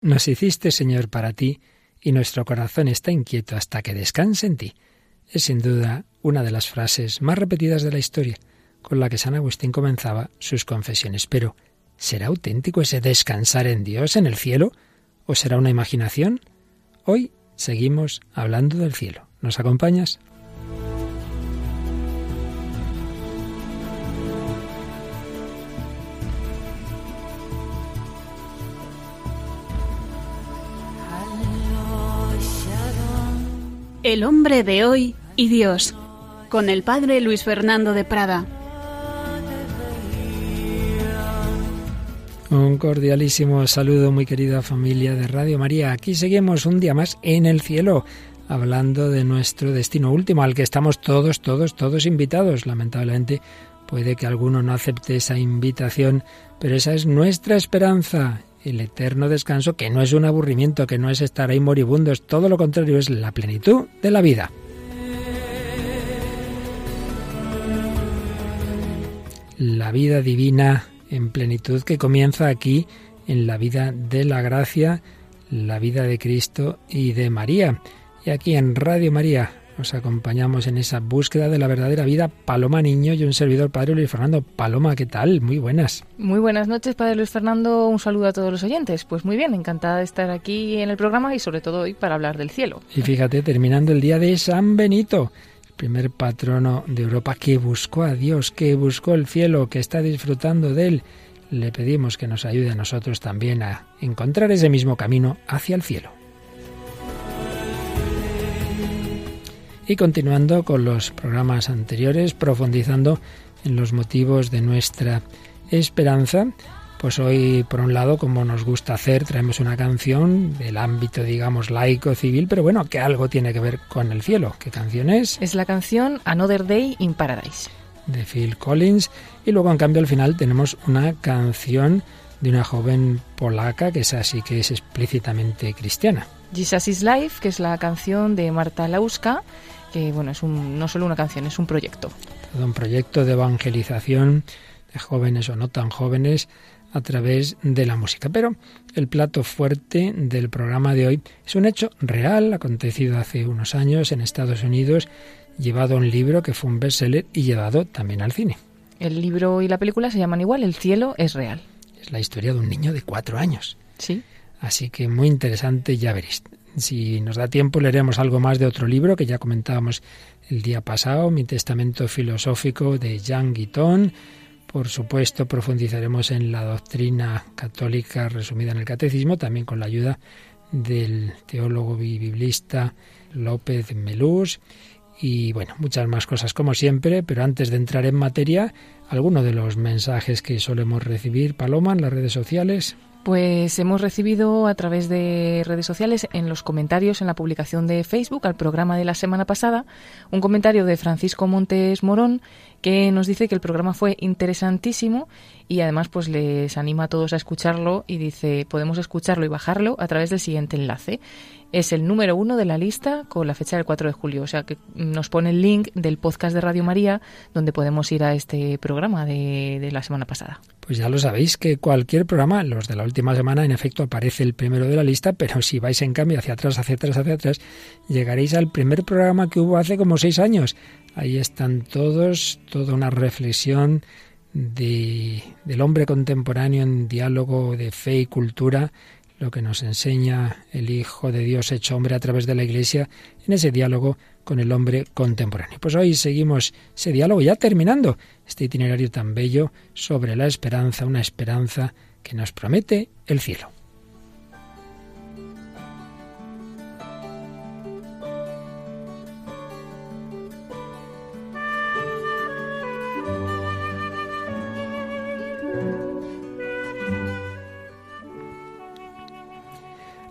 Nos hiciste, Señor, para ti, y nuestro corazón está inquieto hasta que descanse en ti. Es sin duda una de las frases más repetidas de la historia, con la que San Agustín comenzaba sus confesiones. Pero, ¿será auténtico ese descansar en Dios, en el cielo? ¿O será una imaginación? Hoy seguimos hablando del cielo. ¿Nos acompañas? El hombre de hoy y Dios, con el padre Luis Fernando de Prada. Un cordialísimo saludo, muy querida familia de Radio María. Aquí seguimos un día más en el cielo, hablando de nuestro destino último, al que estamos todos, todos, todos invitados. Lamentablemente, puede que alguno no acepte esa invitación, pero esa es nuestra esperanza el eterno descanso, que no es un aburrimiento, que no es estar ahí moribundo, es todo lo contrario, es la plenitud de la vida. La vida divina en plenitud que comienza aquí en la vida de la gracia, la vida de Cristo y de María. Y aquí en Radio María nos acompañamos en esa búsqueda de la verdadera vida. Paloma Niño y un servidor, Padre Luis Fernando. Paloma, ¿qué tal? Muy buenas. Muy buenas noches, Padre Luis Fernando. Un saludo a todos los oyentes. Pues muy bien, encantada de estar aquí en el programa y sobre todo hoy para hablar del cielo. Y fíjate, terminando el día de San Benito, el primer patrono de Europa que buscó a Dios, que buscó el cielo, que está disfrutando de él. Le pedimos que nos ayude a nosotros también a encontrar ese mismo camino hacia el cielo. Y continuando con los programas anteriores, profundizando en los motivos de nuestra esperanza, pues hoy, por un lado, como nos gusta hacer, traemos una canción del ámbito, digamos, laico, civil, pero bueno, que algo tiene que ver con el cielo. ¿Qué canción es? Es la canción Another Day in Paradise. De Phil Collins. Y luego, en cambio, al final tenemos una canción de una joven polaca, que es así que es explícitamente cristiana. Jesus is Life, que es la canción de Marta Lauska que bueno, es un, no solo una canción, es un proyecto. Todo un proyecto de evangelización de jóvenes o no tan jóvenes a través de la música. Pero el plato fuerte del programa de hoy es un hecho real, acontecido hace unos años en Estados Unidos, llevado a un libro que fue un bestseller y llevado también al cine. El libro y la película se llaman igual, El cielo es real. Es la historia de un niño de cuatro años. Sí. Así que muy interesante, ya veréis. Si nos da tiempo, leeremos algo más de otro libro que ya comentábamos el día pasado, Mi Testamento Filosófico de Jean Guiton. Por supuesto, profundizaremos en la doctrina católica resumida en el Catecismo, también con la ayuda del teólogo y biblista López Melús. Y bueno, muchas más cosas como siempre, pero antes de entrar en materia, alguno de los mensajes que solemos recibir, Paloma, en las redes sociales. Pues hemos recibido a través de redes sociales, en los comentarios en la publicación de Facebook al programa de la semana pasada, un comentario de Francisco Montes Morón que nos dice que el programa fue interesantísimo y además pues les anima a todos a escucharlo y dice podemos escucharlo y bajarlo a través del siguiente enlace. Es el número uno de la lista con la fecha del 4 de julio, o sea que nos pone el link del podcast de Radio María donde podemos ir a este programa de, de la semana pasada. Pues ya lo sabéis que cualquier programa, los de la última semana, en efecto aparece el primero de la lista, pero si vais en cambio hacia atrás, hacia atrás, hacia atrás, llegaréis al primer programa que hubo hace como seis años. Ahí están todos, toda una reflexión de, del hombre contemporáneo en diálogo de fe y cultura, lo que nos enseña el Hijo de Dios hecho hombre a través de la Iglesia en ese diálogo con el hombre contemporáneo. Pues hoy seguimos ese diálogo ya terminando este itinerario tan bello sobre la esperanza, una esperanza que nos promete el cielo.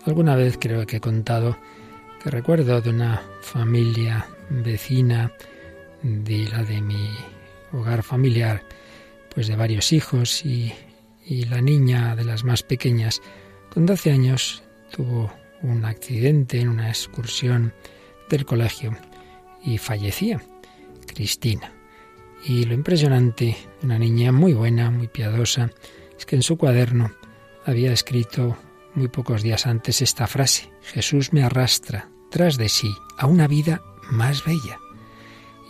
Alguna vez creo que he contado que recuerdo de una familia vecina de la de mi hogar familiar, pues de varios hijos y, y la niña de las más pequeñas, con 12 años, tuvo un accidente en una excursión del colegio y fallecía, Cristina. Y lo impresionante, una niña muy buena, muy piadosa, es que en su cuaderno había escrito muy pocos días antes esta frase, Jesús me arrastra tras de sí a una vida más bella.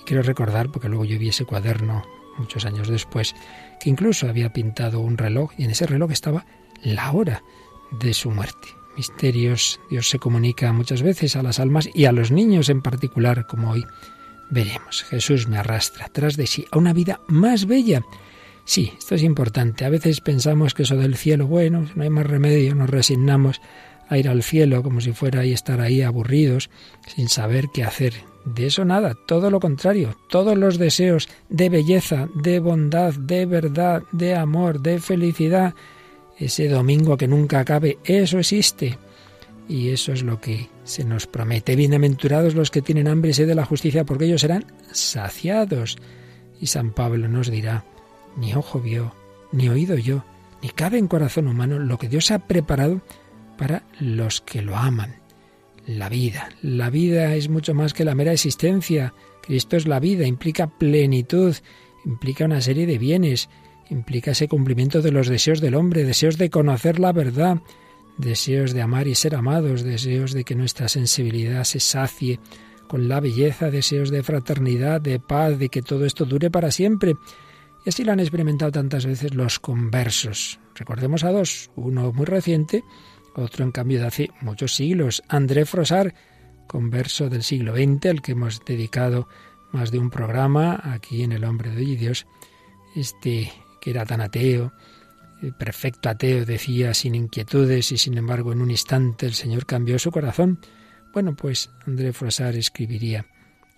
Y quiero recordar, porque luego yo vi ese cuaderno muchos años después, que incluso había pintado un reloj y en ese reloj estaba la hora de su muerte. Misterios, Dios se comunica muchas veces a las almas y a los niños en particular, como hoy veremos. Jesús me arrastra tras de sí a una vida más bella. Sí, esto es importante. A veces pensamos que eso del cielo, bueno, no hay más remedio, nos resignamos a ir al cielo como si fuera y estar ahí aburridos, sin saber qué hacer. De eso nada, todo lo contrario, todos los deseos de belleza, de bondad, de verdad, de amor, de felicidad, ese domingo que nunca acabe, eso existe. Y eso es lo que se nos promete. Bienaventurados los que tienen hambre y sed de la justicia, porque ellos serán saciados. Y San Pablo nos dirá, ni ojo vio, ni oído yo, ni cabe en corazón humano lo que Dios ha preparado para los que lo aman. La vida. La vida es mucho más que la mera existencia. Cristo es la vida, implica plenitud, implica una serie de bienes, implica ese cumplimiento de los deseos del hombre, deseos de conocer la verdad, deseos de amar y ser amados, deseos de que nuestra sensibilidad se sacie con la belleza, deseos de fraternidad, de paz, de que todo esto dure para siempre. Y así lo han experimentado tantas veces los conversos. Recordemos a dos, uno muy reciente, otro, en cambio, de hace muchos siglos, André Frosar, converso del siglo XX, al que hemos dedicado más de un programa aquí en El Hombre de Dios, este que era tan ateo, eh, perfecto ateo, decía sin inquietudes y sin embargo en un instante el Señor cambió su corazón. Bueno, pues André Frosar escribiría,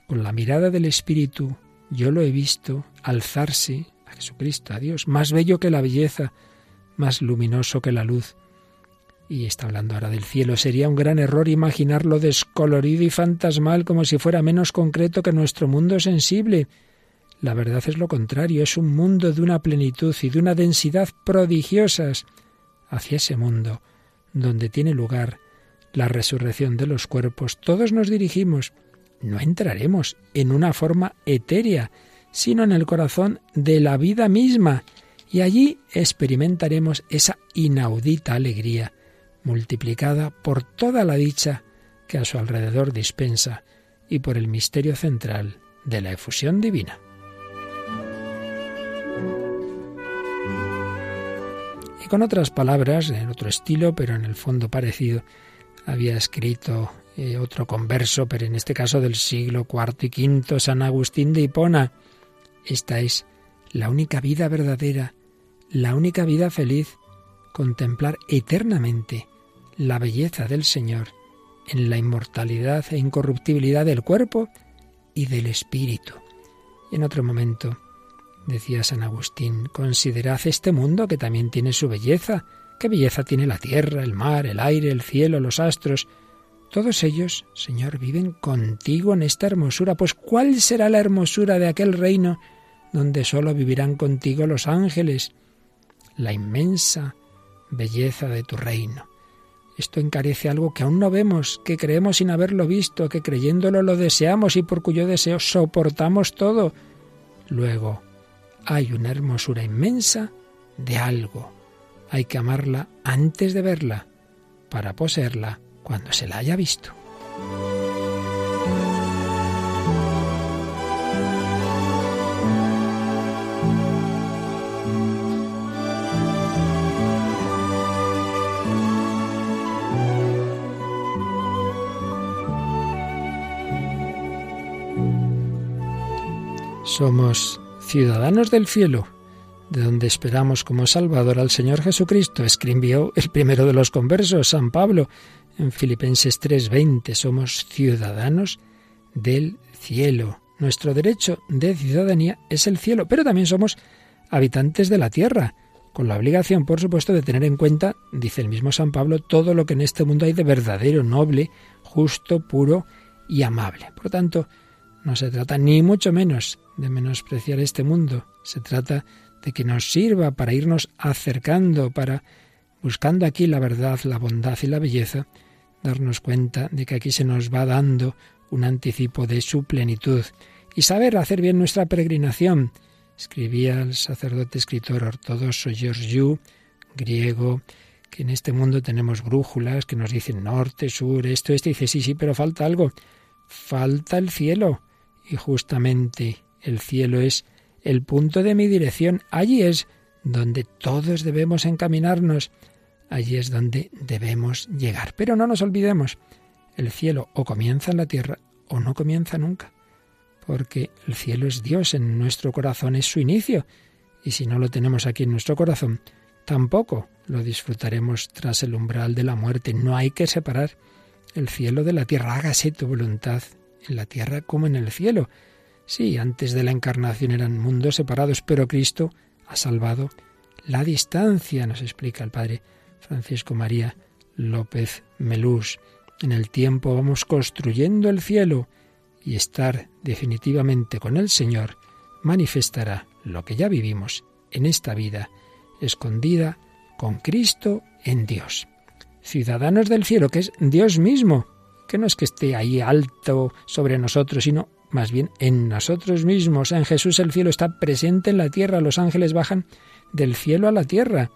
con la mirada del Espíritu yo lo he visto alzarse a Jesucristo, a Dios, más bello que la belleza, más luminoso que la luz, y está hablando ahora del cielo, sería un gran error imaginarlo descolorido y fantasmal como si fuera menos concreto que nuestro mundo sensible. La verdad es lo contrario, es un mundo de una plenitud y de una densidad prodigiosas. Hacia ese mundo, donde tiene lugar la resurrección de los cuerpos, todos nos dirigimos. No entraremos en una forma etérea, sino en el corazón de la vida misma, y allí experimentaremos esa inaudita alegría multiplicada por toda la dicha que a su alrededor dispensa y por el misterio central de la efusión divina. Y con otras palabras, en otro estilo, pero en el fondo parecido, había escrito eh, otro converso, pero en este caso del siglo IV y V, San Agustín de Hipona. Esta es la única vida verdadera, la única vida feliz, contemplar eternamente la belleza del Señor en la inmortalidad e incorruptibilidad del cuerpo y del espíritu. Y en otro momento decía San Agustín, considerad este mundo que también tiene su belleza. ¿Qué belleza tiene la tierra, el mar, el aire, el cielo, los astros? Todos ellos, Señor, viven contigo en esta hermosura. Pues ¿cuál será la hermosura de aquel reino donde sólo vivirán contigo los ángeles? La inmensa belleza de tu reino. Esto encarece algo que aún no vemos, que creemos sin haberlo visto, que creyéndolo lo deseamos y por cuyo deseo soportamos todo. Luego, hay una hermosura inmensa de algo. Hay que amarla antes de verla, para poseerla cuando se la haya visto. Somos ciudadanos del cielo, de donde esperamos como Salvador al Señor Jesucristo, escribió el primero de los conversos, San Pablo, en Filipenses 3:20. Somos ciudadanos del cielo. Nuestro derecho de ciudadanía es el cielo, pero también somos habitantes de la tierra, con la obligación, por supuesto, de tener en cuenta, dice el mismo San Pablo, todo lo que en este mundo hay de verdadero, noble, justo, puro y amable. Por lo tanto, no se trata ni mucho menos de menospreciar este mundo. Se trata de que nos sirva para irnos acercando, para buscando aquí la verdad, la bondad y la belleza, darnos cuenta de que aquí se nos va dando un anticipo de su plenitud y saber hacer bien nuestra peregrinación. Escribía el sacerdote escritor ortodoxo Georgiou, griego, que en este mundo tenemos brújulas que nos dicen norte, sur, esto, este, y dice, sí, sí, pero falta algo, falta el cielo. Y justamente el cielo es el punto de mi dirección, allí es donde todos debemos encaminarnos, allí es donde debemos llegar. Pero no nos olvidemos, el cielo o comienza en la tierra o no comienza nunca, porque el cielo es Dios, en nuestro corazón es su inicio, y si no lo tenemos aquí en nuestro corazón, tampoco lo disfrutaremos tras el umbral de la muerte. No hay que separar el cielo de la tierra. Hágase tu voluntad en la tierra como en el cielo. Sí, antes de la encarnación eran mundos separados, pero Cristo ha salvado la distancia, nos explica el Padre Francisco María López Melús. En el tiempo vamos construyendo el cielo y estar definitivamente con el Señor manifestará lo que ya vivimos en esta vida escondida con Cristo en Dios. Ciudadanos del cielo, que es Dios mismo, que no es que esté ahí alto sobre nosotros, sino más bien en nosotros mismos. En Jesús el cielo está presente en la tierra, los ángeles bajan del cielo a la tierra.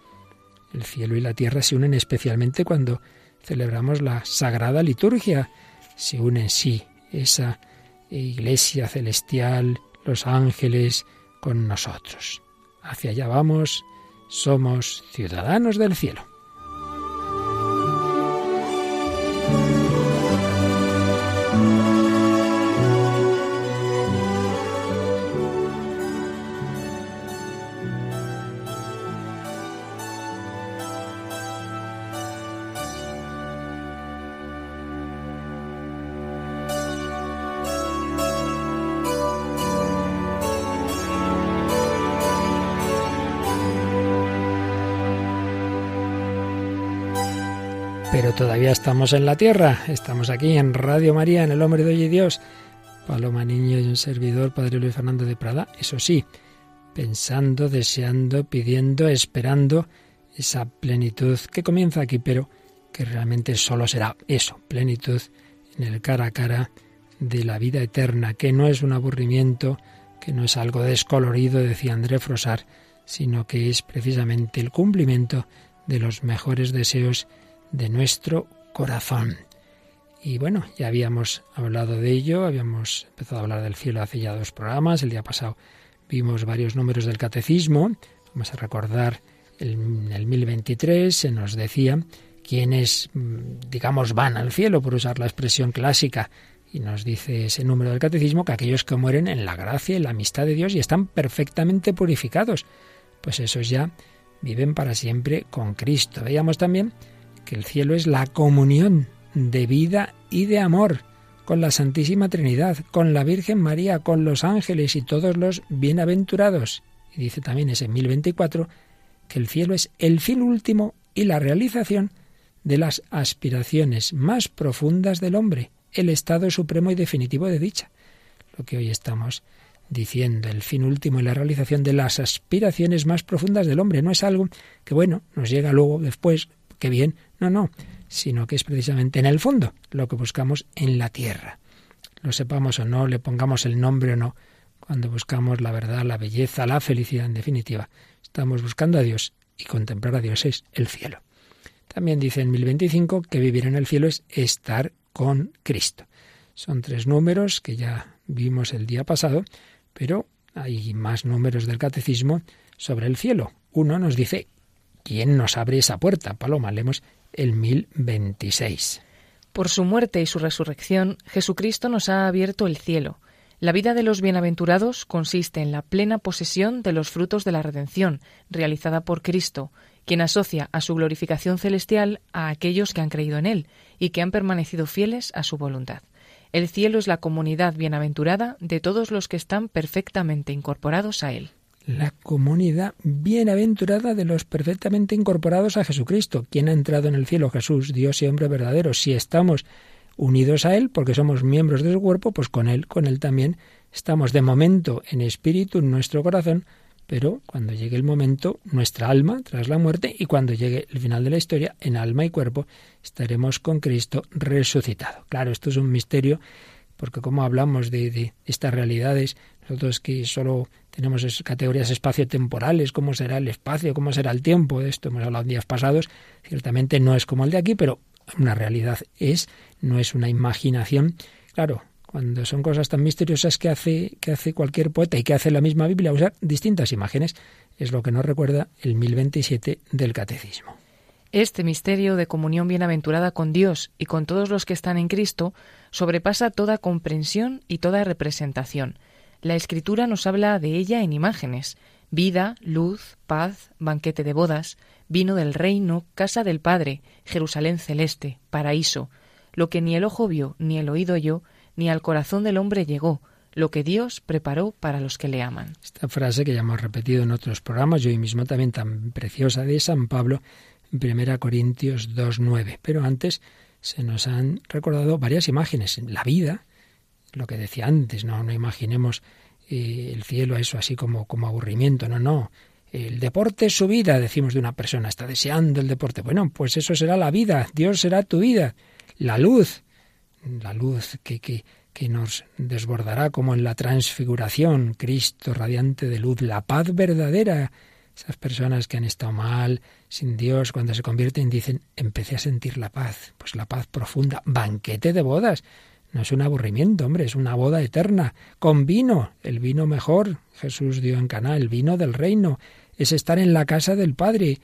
El cielo y la tierra se unen especialmente cuando celebramos la sagrada liturgia. Se unen, sí, esa iglesia celestial, los ángeles con nosotros. Hacia allá vamos somos ciudadanos del cielo. Estamos en la tierra. Estamos aquí en Radio María, en El Hombre de Hoy y Dios. Paloma Niño y un servidor, Padre Luis Fernando de Prada. Eso sí, pensando, deseando, pidiendo, esperando esa plenitud que comienza aquí, pero que realmente solo será eso, plenitud en el cara a cara de la vida eterna, que no es un aburrimiento, que no es algo descolorido, decía André Frosar, sino que es precisamente el cumplimiento de los mejores deseos de nuestro corazón. Y bueno, ya habíamos hablado de ello, habíamos empezado a hablar del cielo hace ya dos programas, el día pasado vimos varios números del catecismo, vamos a recordar el, el 1023 se nos decía quienes, mm, digamos, van al cielo, por usar la expresión clásica, y nos dice ese número del catecismo que aquellos que mueren en la gracia y la amistad de Dios y están perfectamente purificados, pues esos ya viven para siempre con Cristo. Veíamos también que el cielo es la comunión de vida y de amor con la Santísima Trinidad, con la Virgen María, con los ángeles y todos los bienaventurados. Y dice también ese 1024 que el cielo es el fin último y la realización de las aspiraciones más profundas del hombre, el estado supremo y definitivo de dicha. Lo que hoy estamos diciendo, el fin último y la realización de las aspiraciones más profundas del hombre. No es algo que, bueno, nos llega luego, después, qué bien, no, no, sino que es precisamente en el fondo lo que buscamos en la tierra. Lo sepamos o no, le pongamos el nombre o no, cuando buscamos la verdad, la belleza, la felicidad en definitiva, estamos buscando a Dios y contemplar a Dios es el cielo. También dice en 1025 que vivir en el cielo es estar con Cristo. Son tres números que ya vimos el día pasado, pero hay más números del catecismo sobre el cielo. Uno nos dice, ¿quién nos abre esa puerta? Paloma, leemos el 1026. Por su muerte y su resurrección, Jesucristo nos ha abierto el cielo. La vida de los bienaventurados consiste en la plena posesión de los frutos de la redención, realizada por Cristo, quien asocia a su glorificación celestial a aquellos que han creído en Él y que han permanecido fieles a su voluntad. El cielo es la comunidad bienaventurada de todos los que están perfectamente incorporados a Él la comunidad bienaventurada de los perfectamente incorporados a Jesucristo. ¿Quién ha entrado en el cielo? Jesús, Dios y hombre verdadero. Si estamos unidos a Él, porque somos miembros de su cuerpo, pues con Él, con Él también estamos de momento en espíritu, en nuestro corazón, pero cuando llegue el momento, nuestra alma, tras la muerte, y cuando llegue el final de la historia, en alma y cuerpo, estaremos con Cristo resucitado. Claro, esto es un misterio porque como hablamos de, estas realidades, nosotros que solo tenemos categorías espaciotemporales, cómo será el espacio, cómo será el tiempo, de esto hemos hablado en días pasados, ciertamente no es como el de aquí, pero una realidad es, no es una imaginación. Claro, cuando son cosas tan misteriosas que hace, que hace cualquier poeta y que hace la misma Biblia, usar distintas imágenes, es lo que nos recuerda el 1027 del Catecismo. Este misterio de comunión bienaventurada con Dios y con todos los que están en Cristo sobrepasa toda comprensión y toda representación. La Escritura nos habla de ella en imágenes vida, luz, paz, banquete de bodas, vino del reino, casa del Padre, Jerusalén celeste, paraíso, lo que ni el ojo vio, ni el oído oyó, ni al corazón del hombre llegó, lo que Dios preparó para los que le aman. Esta frase que ya hemos repetido en otros programas, yo hoy mismo también tan preciosa de San Pablo, en 1 Corintios 2.9. Pero antes se nos han recordado varias imágenes. La vida, lo que decía antes, no, no imaginemos eh, el cielo eso así como, como aburrimiento, no, no. El deporte es su vida, decimos de una persona, está deseando el deporte. Bueno, pues eso será la vida, Dios será tu vida. La luz, la luz que, que, que nos desbordará como en la transfiguración, Cristo radiante de luz, la paz verdadera. Esas personas que han estado mal, sin Dios, cuando se convierten dicen, empecé a sentir la paz, pues la paz profunda, banquete de bodas. No es un aburrimiento, hombre, es una boda eterna, con vino, el vino mejor, Jesús dio en Caná, el vino del reino, es estar en la casa del Padre,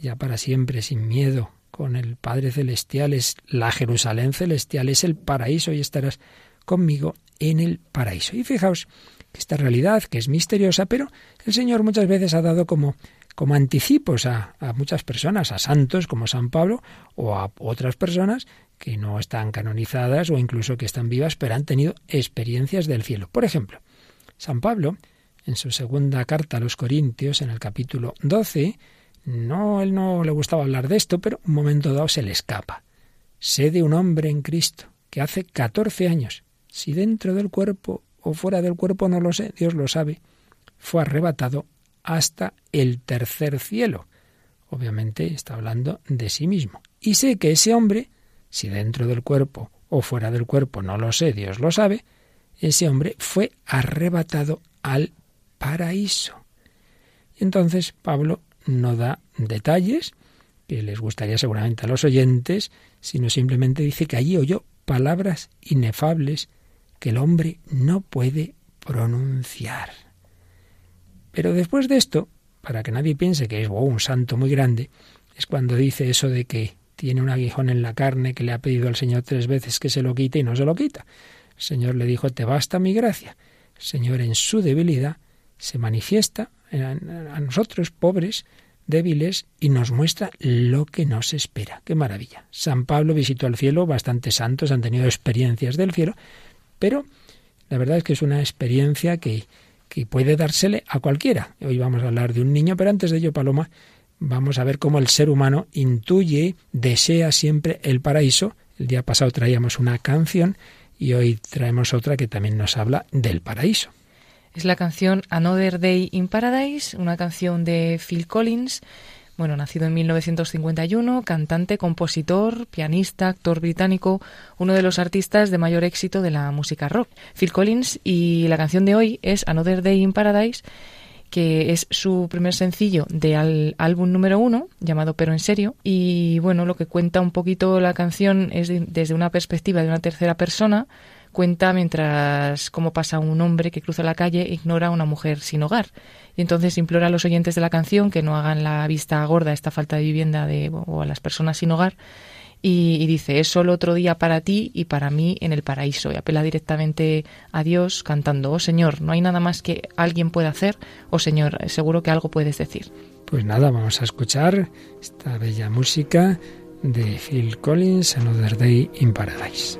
ya para siempre, sin miedo, con el Padre Celestial, es la Jerusalén celestial, es el paraíso y estarás conmigo en el paraíso. Y fijaos esta realidad, que es misteriosa, pero el Señor muchas veces ha dado como, como anticipos a, a muchas personas, a santos como San Pablo o a otras personas que no están canonizadas o incluso que están vivas, pero han tenido experiencias del cielo. Por ejemplo, San Pablo, en su segunda carta a los Corintios, en el capítulo 12, no, él no le gustaba hablar de esto, pero un momento dado se le escapa. Sé de un hombre en Cristo que hace 14 años, si dentro del cuerpo o fuera del cuerpo no lo sé, Dios lo sabe, fue arrebatado hasta el tercer cielo. Obviamente está hablando de sí mismo. Y sé que ese hombre, si dentro del cuerpo o fuera del cuerpo no lo sé, Dios lo sabe, ese hombre fue arrebatado al paraíso. Y entonces Pablo no da detalles que les gustaría seguramente a los oyentes, sino simplemente dice que allí oyó palabras inefables que el hombre no puede pronunciar. Pero después de esto, para que nadie piense que es un santo muy grande, es cuando dice eso de que tiene un aguijón en la carne que le ha pedido al Señor tres veces que se lo quite y no se lo quita. El Señor le dijo, te basta mi gracia. El Señor en su debilidad se manifiesta a nosotros, pobres, débiles y nos muestra lo que nos espera. Qué maravilla. San Pablo visitó el cielo, bastantes santos han tenido experiencias del cielo, pero la verdad es que es una experiencia que, que puede dársele a cualquiera. Hoy vamos a hablar de un niño, pero antes de ello, Paloma, vamos a ver cómo el ser humano intuye, desea siempre el paraíso. El día pasado traíamos una canción y hoy traemos otra que también nos habla del paraíso. Es la canción Another Day in Paradise, una canción de Phil Collins, bueno, nacido en 1951, cantante, compositor, pianista, actor británico, uno de los artistas de mayor éxito de la música rock. Phil Collins y la canción de hoy es Another Day in Paradise, que es su primer sencillo de álbum número uno, llamado Pero en serio. Y bueno, lo que cuenta un poquito la canción es desde una perspectiva de una tercera persona, cuenta mientras cómo pasa un hombre que cruza la calle e ignora a una mujer sin hogar. Y entonces implora a los oyentes de la canción que no hagan la vista gorda a esta falta de vivienda de, o a las personas sin hogar. Y, dice, es solo otro día para ti y para mí en el paraíso. Y apela directamente a Dios cantando, oh Señor, no hay nada más que alguien pueda hacer, oh Señor, seguro que algo puedes decir. Pues nada, vamos a escuchar esta bella música de Phil Collins, Another Day in Paradise.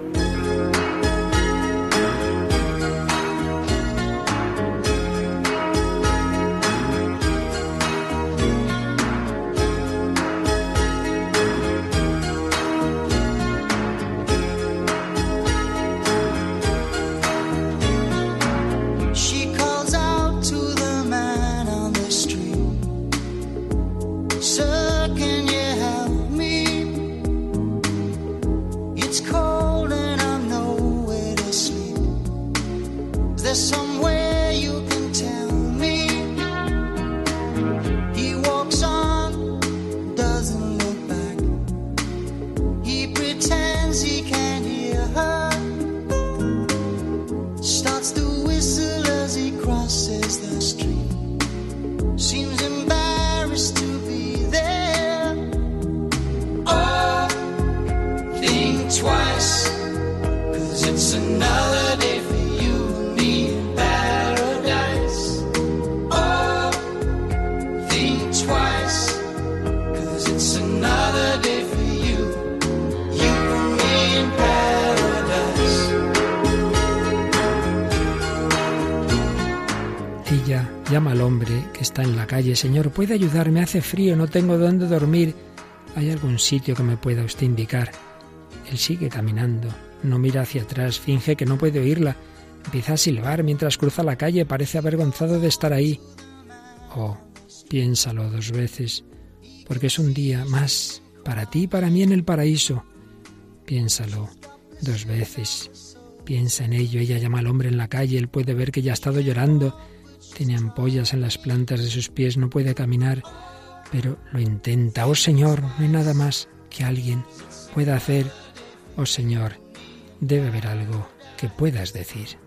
Calle, Señor, ¿puede ayudarme? Hace frío, no tengo dónde dormir. ¿Hay algún sitio que me pueda usted indicar? Él sigue caminando, no mira hacia atrás, finge que no puede oírla. Empieza a silbar mientras cruza la calle, parece avergonzado de estar ahí. Oh, piénsalo dos veces, porque es un día más para ti y para mí en el paraíso. Piénsalo dos veces. Piensa en ello, ella llama al hombre en la calle, él puede ver que ya ha estado llorando, tiene ampollas en las plantas de sus pies, no puede caminar, pero lo intenta. Oh Señor, no hay nada más que alguien pueda hacer. Oh Señor, debe haber algo que puedas decir.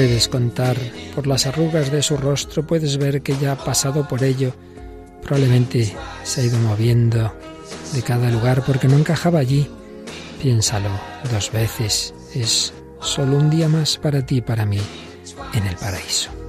Puedes contar por las arrugas de su rostro, puedes ver que ya ha pasado por ello. Probablemente se ha ido moviendo de cada lugar porque no encajaba allí. Piénsalo dos veces. Es solo un día más para ti y para mí en el paraíso.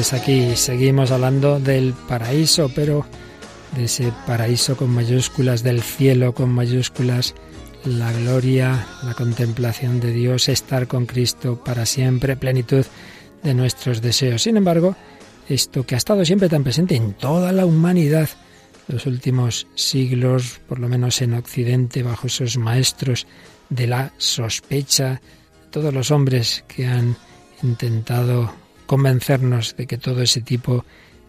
Pues aquí seguimos hablando del paraíso, pero de ese paraíso con mayúsculas, del cielo con mayúsculas, la gloria, la contemplación de Dios, estar con Cristo para siempre, plenitud de nuestros deseos. Sin embargo, esto que ha estado siempre tan presente en toda la humanidad, los últimos siglos, por lo menos en Occidente, bajo esos maestros de la sospecha, todos los hombres que han intentado convencernos de que todo ese tipo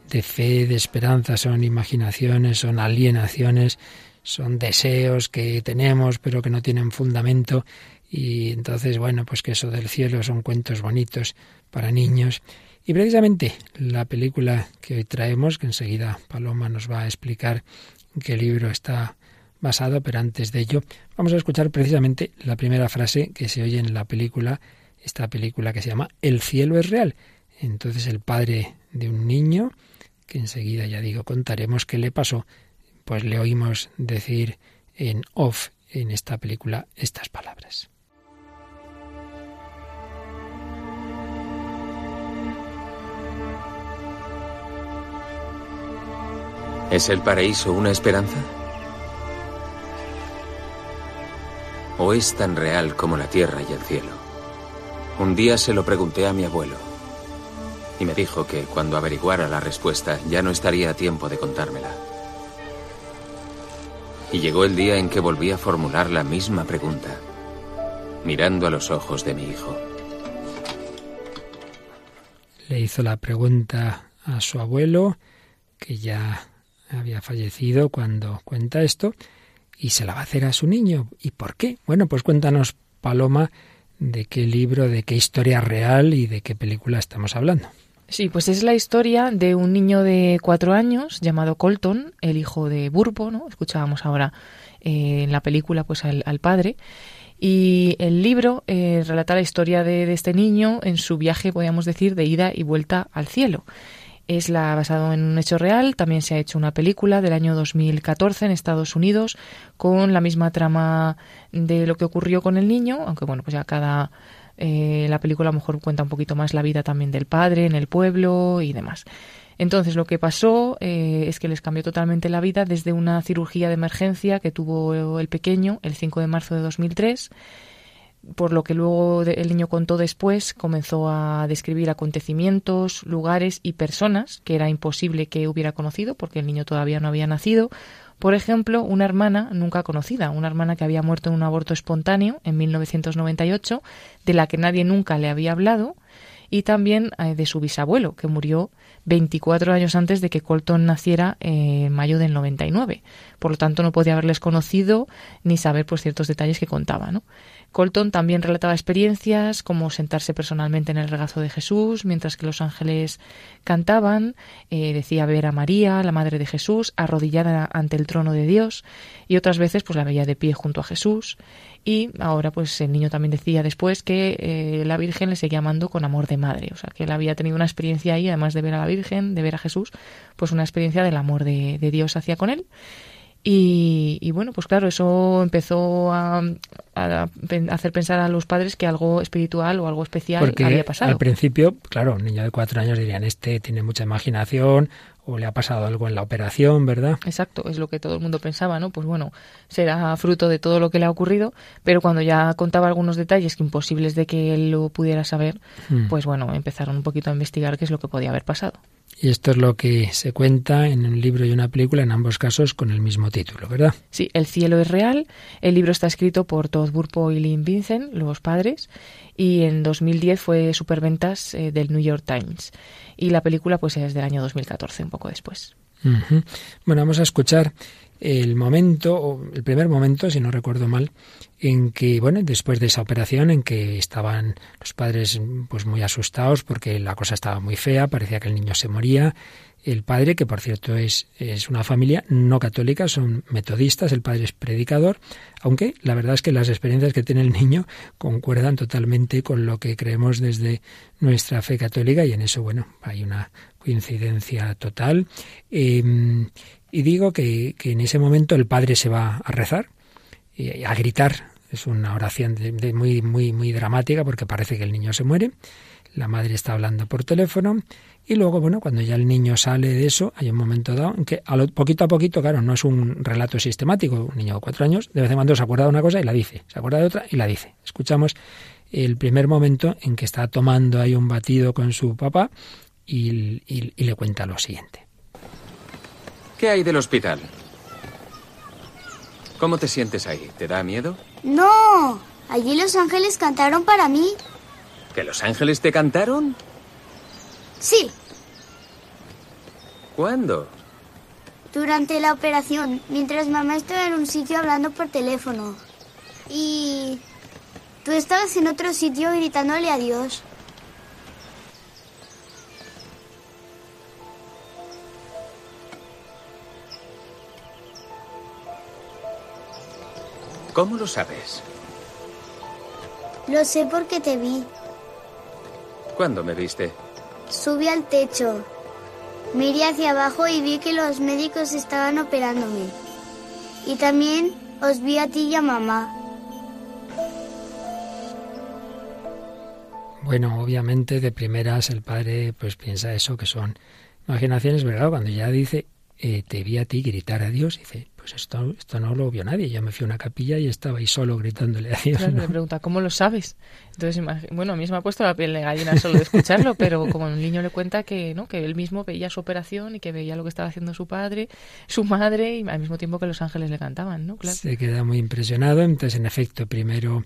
de fe, de esperanza son imaginaciones, son alienaciones, son deseos que tenemos pero que no tienen fundamento y entonces bueno, pues que eso del cielo son cuentos bonitos para niños. Y precisamente la película que hoy traemos, que enseguida Paloma nos va a explicar en qué libro está basado, pero antes de ello vamos a escuchar precisamente la primera frase que se oye en la película, esta película que se llama El cielo es real, entonces el padre de un niño, que enseguida ya digo contaremos qué le pasó, pues le oímos decir en off en esta película estas palabras. ¿Es el paraíso una esperanza? ¿O es tan real como la tierra y el cielo? Un día se lo pregunté a mi abuelo y me dijo que cuando averiguara la respuesta ya no estaría a tiempo de contármela. Y llegó el día en que volví a formular la misma pregunta, mirando a los ojos de mi hijo. le hizo la pregunta a su abuelo, que ya había fallecido cuando cuenta esto, y se la va a hacer a su niño. ¿Y por qué? Bueno, pues cuéntanos, Paloma, de qué libro, de qué historia real y de qué película estamos hablando. Sí, pues es la historia de un niño de cuatro años llamado Colton, el hijo de Burpo, ¿no? Escuchábamos ahora eh, en la película pues al, padre. Y el libro eh, relata la historia de, de, este niño en su viaje, podríamos decir, de ida y vuelta al cielo. Es la basado en un hecho real. También se ha hecho una película del año 2014 en Estados Unidos con la misma trama de lo que ocurrió con el niño, aunque bueno, pues ya cada eh, la película a lo mejor cuenta un poquito más la vida también del padre en el pueblo y demás. Entonces lo que pasó eh, es que les cambió totalmente la vida desde una cirugía de emergencia que tuvo el pequeño el 5 de marzo de 2003 por lo que luego el niño contó después, comenzó a describir acontecimientos, lugares y personas que era imposible que hubiera conocido porque el niño todavía no había nacido. Por ejemplo, una hermana nunca conocida, una hermana que había muerto en un aborto espontáneo en 1998, de la que nadie nunca le había hablado, y también eh, de su bisabuelo, que murió 24 años antes de que Colton naciera en mayo del 99. Por lo tanto, no podía haberles conocido ni saber pues, ciertos detalles que contaba. ¿no? Colton también relataba experiencias como sentarse personalmente en el regazo de Jesús mientras que los ángeles cantaban, eh, decía ver a María, la madre de Jesús, arrodillada ante el trono de Dios y otras veces pues la veía de pie junto a Jesús. Y ahora pues el niño también decía después que eh, la Virgen le seguía amando con amor de madre, o sea que él había tenido una experiencia ahí, además de ver a la Virgen, de ver a Jesús, pues una experiencia del amor de, de Dios hacia con él y, bueno, pues claro, eso empezó a, hacer pensar a los padres que algo espiritual o algo especial había pasado. Al principio, claro, un niño de cuatro años dirían, este tiene mucha imaginación o le ha pasado algo en la operación, ¿verdad? Exacto, es lo que todo el mundo pensaba, ¿no? Pues bueno, será fruto de todo lo que le ha ocurrido, pero cuando ya contaba algunos detalles que imposibles de que él lo pudiera saber, hmm. pues bueno, empezaron un poquito a investigar qué es lo que podía haber pasado. Y esto es lo que se cuenta en un libro y una película, en ambos casos con el mismo título, ¿verdad? Sí, El cielo es real. El libro está escrito por Todd Burpo y Lynn Vincent, los padres, y en 2010 fue superventas eh, del New York Times. Y la película pues es del año 2014, un poco después. Bueno, vamos a escuchar el momento, el primer momento, si no recuerdo mal, en que, bueno, después de esa operación, en que estaban los padres pues muy asustados porque la cosa estaba muy fea, parecía que el niño se moría. El padre, que por cierto es, es una familia no católica, son metodistas, el padre es predicador, aunque la verdad es que las experiencias que tiene el niño concuerdan totalmente con lo que creemos desde nuestra fe católica y en eso, bueno, hay una coincidencia total. Em, y digo que, en ese momento el padre se va a rezar, y a gritar. Es una oración muy, muy, muy dramática porque parece que el niño se muere. La madre está hablando por teléfono. Y luego, bueno, cuando ya el niño sale de eso, hay un momento dado en que a lo, poquito a poquito, claro, no es un relato sistemático. Un niño de cuatro años, de vez en cuando se acuerda de una cosa y la dice. Se acuerda de otra y la dice. Escuchamos el primer momento en que está tomando ahí un batido con su papá y le cuenta lo siguiente. ¿Qué hay del hospital? ¿Cómo te sientes ahí? ¿Te da miedo? No, allí los ángeles cantaron para mí. ¿Que los ángeles te cantaron? Sí. ¿Cuándo? Durante la operación, mientras mamá estaba en un sitio hablando por teléfono. Y... Tú estabas en otro sitio gritándole a ¿Cómo lo sabes? Lo sé porque te vi. ¿Cuándo me viste? Subí al techo. Miré hacia abajo y vi que los médicos estaban operándome. Y también os vi a ti y a mamá. Bueno, obviamente de primeras el padre pues piensa eso, que son imaginaciones, ¿verdad? Cuando ya dice, eh, te vi a ti gritar a Dios, dice, pues esto, esto no lo vio nadie. Yo me fui a una capilla y estaba ahí solo gritándole a Dios. Me pregunta, ¿cómo lo sabes? Entonces, bueno, a mí se me ha puesto la piel de gallina solo de escucharlo, pero como el niño le cuenta que, ¿no? que él mismo veía su operación y que veía lo que estaba haciendo su padre, su madre, y al mismo tiempo que los ángeles le cantaban, ¿no? Claro. Se queda muy impresionado. Entonces, en efecto, primero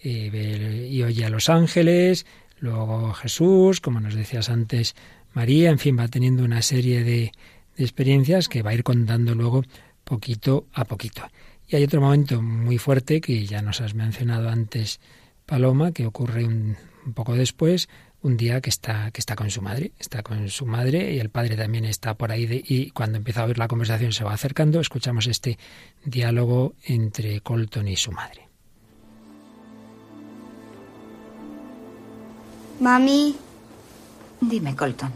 eh, y oye a los ángeles, luego Jesús, como nos decías antes, María, en fin, va teniendo una serie de, de experiencias que va a ir contando luego poquito a poquito. Y hay otro momento muy fuerte que ya nos has mencionado antes, Paloma, que ocurre un, poco después, un día que está, que está con su madre, está con su madre y el padre también está por ahí y cuando empieza a oír la conversación se va acercando, escuchamos este diálogo entre Colton y su madre. Mami. Dime, Colton.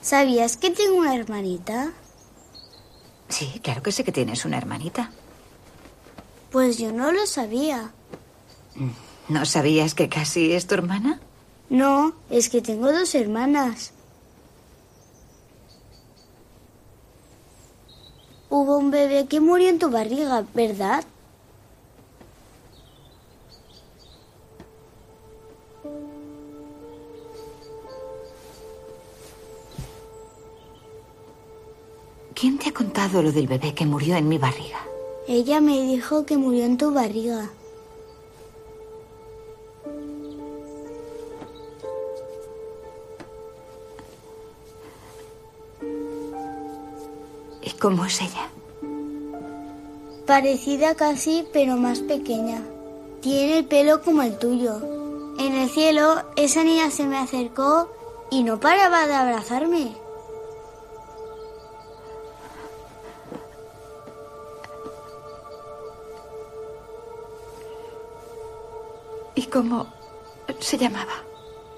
¿Sabías que tengo una hermanita? Sí, claro que sé que tienes una hermanita. Pues yo no lo sabía. ¿No sabías que casi es tu hermana? No, es que tengo dos hermanas. Hubo un bebé que murió en tu barriga, ¿verdad? ¿Quién te ha contado lo del bebé que murió en mi barriga? Ella me dijo que murió en tu barriga. ¿Y cómo es ella? Parecida casi, pero más pequeña. Tiene el pelo como el tuyo. En el cielo, esa niña se me acercó y no paraba de abrazarme. ¿Y cómo se llamaba?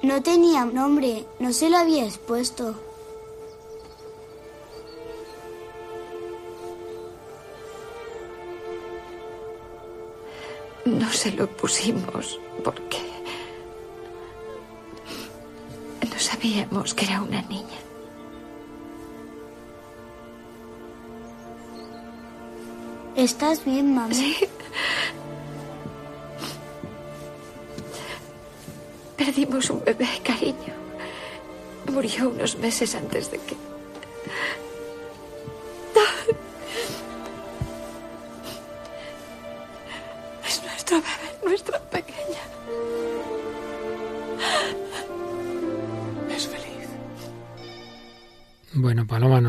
No tenía nombre, no se lo había expuesto. No se lo pusimos porque no sabíamos que era una niña. ¿Estás bien, mamá? Sí. Perdimos un bebé, cariño. Murió unos meses antes de que...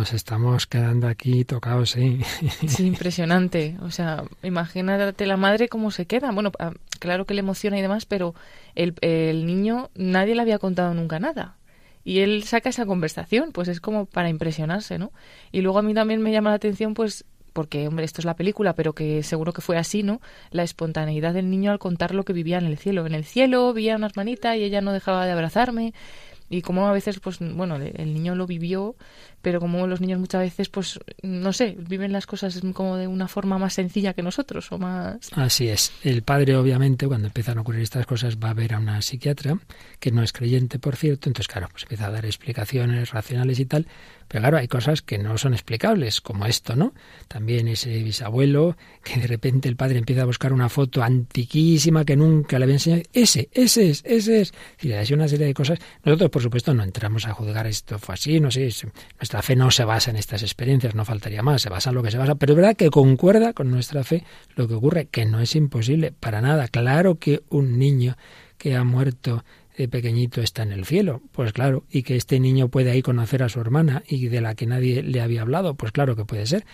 nos estamos quedando aquí tocados, ¿eh? Sí, impresionante. O sea, imagínate la madre cómo se queda. Bueno, ah, claro que le emociona y demás, pero el, el niño nadie le había contado nunca nada. Y él saca esa conversación, pues es como para impresionarse, ¿no? Y luego a mí también me llama la atención, pues, porque, hombre, esto es la película, pero que seguro que fue así, ¿no? La espontaneidad del niño al contar lo que vivía en el cielo. En el cielo vivía una hermanita y ella no dejaba de abrazarme y como a veces pues bueno el niño lo vivió pero como los niños muchas veces pues no sé viven las cosas como de una forma más sencilla que nosotros o más así es el padre obviamente cuando empiezan a ocurrir estas cosas va a ver a una psiquiatra que no es creyente por cierto entonces claro pues empieza a dar explicaciones racionales y tal pero claro, hay cosas que no son explicables, como esto, ¿no? También ese bisabuelo, que de repente el padre empieza a buscar una foto antiquísima que nunca le había enseñado. Ese, ese es, ese es. Y le una serie de cosas. Nosotros, por supuesto, no entramos a juzgar esto fue así, no sé. Nuestra fe no se basa en estas experiencias, no faltaría más, se basa en lo que se basa. Pero es verdad que concuerda con nuestra fe lo que ocurre, que no es imposible, para nada. Claro que un niño que ha muerto pequeñito está en el cielo. Pues claro, y que este niño puede ahí conocer a su hermana y de la que nadie le había hablado, pues claro que puede ser.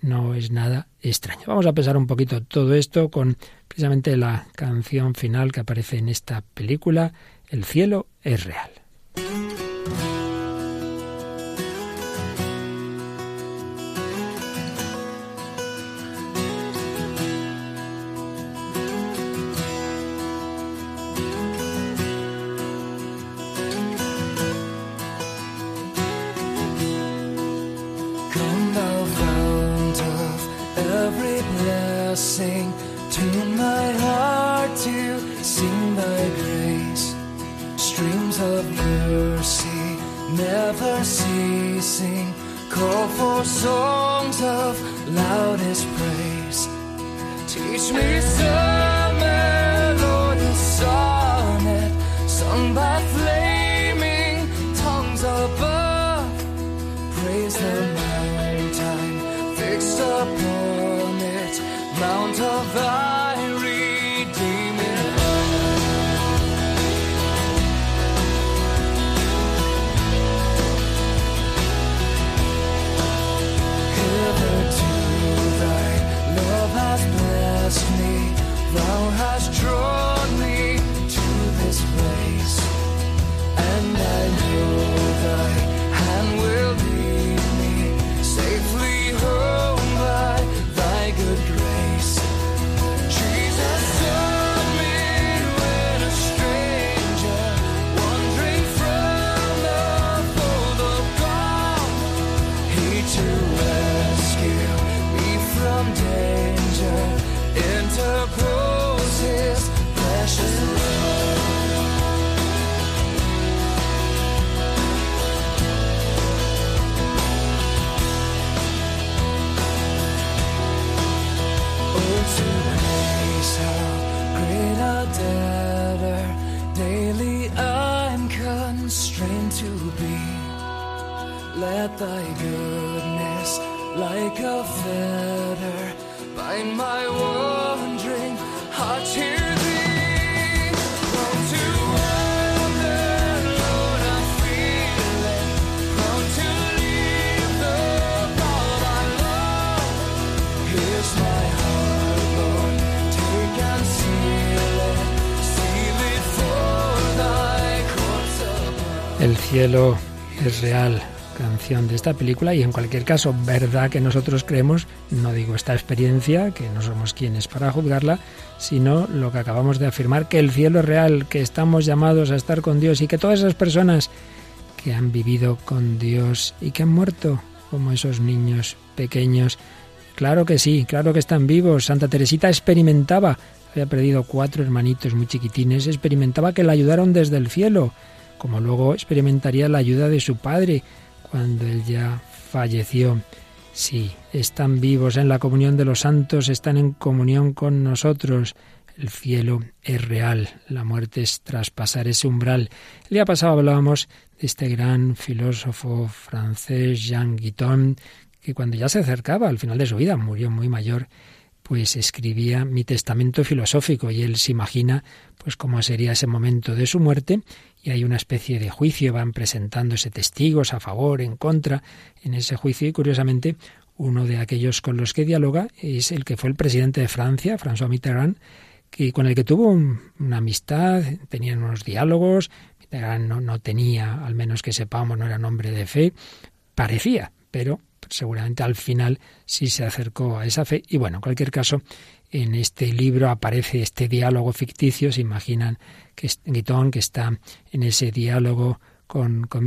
No es nada extraño. Vamos a pensar un poquito todo esto con precisamente la canción final que aparece en esta película, El cielo es real. so cielo es real, canción de esta película y en cualquier caso, verdad que nosotros creemos, no digo esta experiencia, que no somos quienes para juzgarla, sino lo que acabamos de afirmar, que el cielo es real, que estamos llamados a estar con Dios y que todas esas personas que han vivido con Dios y que han muerto, como esos niños pequeños, claro que sí, claro que están vivos. Santa Teresita experimentaba, había perdido cuatro hermanitos muy chiquitines, experimentaba que la ayudaron desde el cielo como luego experimentaría la ayuda de su padre cuando él ya falleció. Sí, están vivos en la comunión de los santos, están en comunión con nosotros. El cielo es real, la muerte es traspasar ese umbral. El día pasado hablábamos de este gran filósofo francés Jean Guiton, que cuando ya se acercaba al final de su vida, murió muy mayor, pues escribía mi testamento filosófico y él se imagina pues cómo sería ese momento de su muerte y hay una especie de juicio, van presentándose testigos a favor, en contra en ese juicio y curiosamente uno de aquellos con los que dialoga es el que fue el presidente de Francia, François Mitterrand, que con el que tuvo un- una amistad, tenían unos diálogos, Mitterrand no, no tenía, al menos que sepamos, no era un hombre de fe, parecía, pero seguramente al final sí se acercó a esa fe. Y bueno, en cualquier caso, en este libro aparece este diálogo ficticio, se imaginan que es Guitón, que está en ese diálogo con, con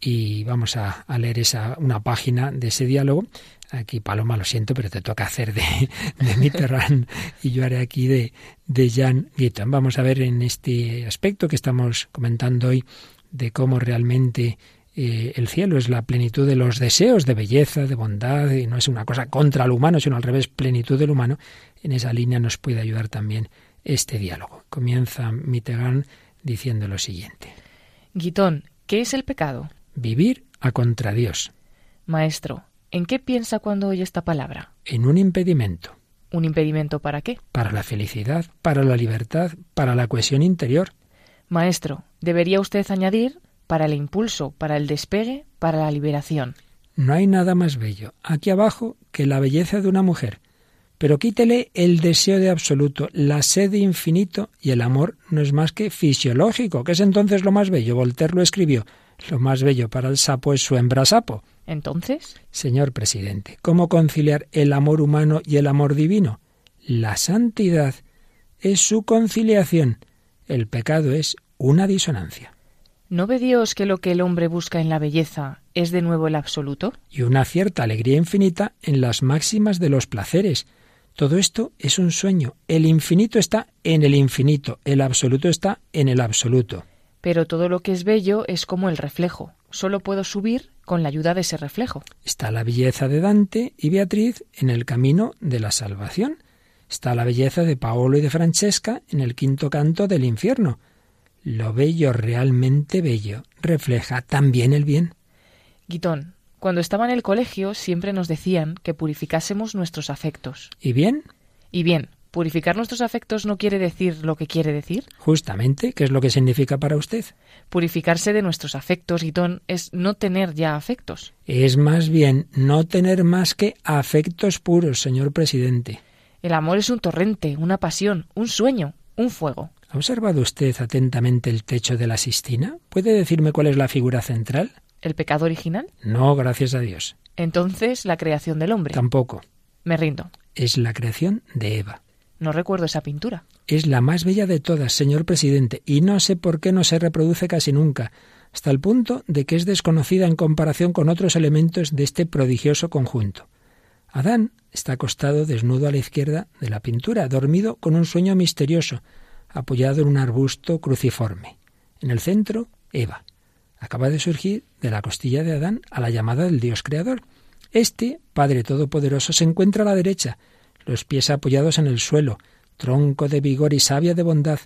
y vamos a, a leer esa, una página de ese diálogo. Aquí, Paloma, lo siento, pero te toca hacer de, de Mitterrand y yo haré aquí de, de Jan Guitton. Vamos a ver en este aspecto que estamos comentando hoy de cómo realmente eh, el cielo es la plenitud de los deseos de belleza, de bondad, y no es una cosa contra el humano, sino al revés, plenitud del humano. En esa línea nos puede ayudar también este diálogo. Comienza Mitterrand diciendo lo siguiente. Guitón, ¿qué es el pecado? Vivir a contra Dios, Maestro, ¿en qué piensa cuando oye esta palabra? en un impedimento, ¿Un impedimento para qué? para la felicidad, para la libertad, para la cohesión interior. Maestro, debería usted añadir para el impulso, para el despegue, para la liberación. No hay nada más bello aquí abajo que la belleza de una mujer. Pero quítele el deseo de absoluto, la sed de infinito, y el amor no es más que fisiológico, que es entonces lo más bello. Voltaire lo escribió. Lo más bello para el sapo es su hembra sapo. Entonces, Señor presidente, ¿cómo conciliar el amor humano y el amor divino? La santidad es su conciliación. El pecado es una disonancia. ¿No ve Dios que lo que el hombre busca en la belleza es de nuevo el absoluto? y una cierta alegría infinita en las máximas de los placeres. Todo esto es un sueño. El infinito está en el infinito, el absoluto está en el absoluto. Pero todo lo que es bello es como el reflejo. Solo puedo subir con la ayuda de ese reflejo. Está la belleza de Dante y Beatriz en el camino de la salvación. Está la belleza de Paolo y de Francesca en el quinto canto del infierno. Lo bello, realmente bello, refleja también el bien. Guitón, cuando estaba en el colegio siempre nos decían que purificásemos nuestros afectos. ¿Y bien? Y bien, purificar nuestros afectos no quiere decir lo que quiere decir. Justamente, ¿qué es lo que significa para usted? Purificarse de nuestros afectos, Guitón, es no tener ya afectos. Es más bien no tener más que afectos puros, señor presidente. El amor es un torrente, una pasión, un sueño, un fuego. ¿Ha observado usted atentamente el techo de la Sistina? ¿Puede decirme cuál es la figura central? ¿El pecado original? No, gracias a Dios. Entonces, la creación del hombre. Tampoco. Me rindo. Es la creación de Eva. No recuerdo esa pintura. Es la más bella de todas, señor presidente, y no sé por qué no se reproduce casi nunca, hasta el punto de que es desconocida en comparación con otros elementos de este prodigioso conjunto. Adán está acostado desnudo a la izquierda de la pintura, dormido con un sueño misterioso, apoyado en un arbusto cruciforme. En el centro, Eva. Acaba de surgir de la costilla de Adán a la llamada del Dios Creador. Este, Padre Todopoderoso, se encuentra a la derecha, los pies apoyados en el suelo, tronco de vigor y savia de bondad,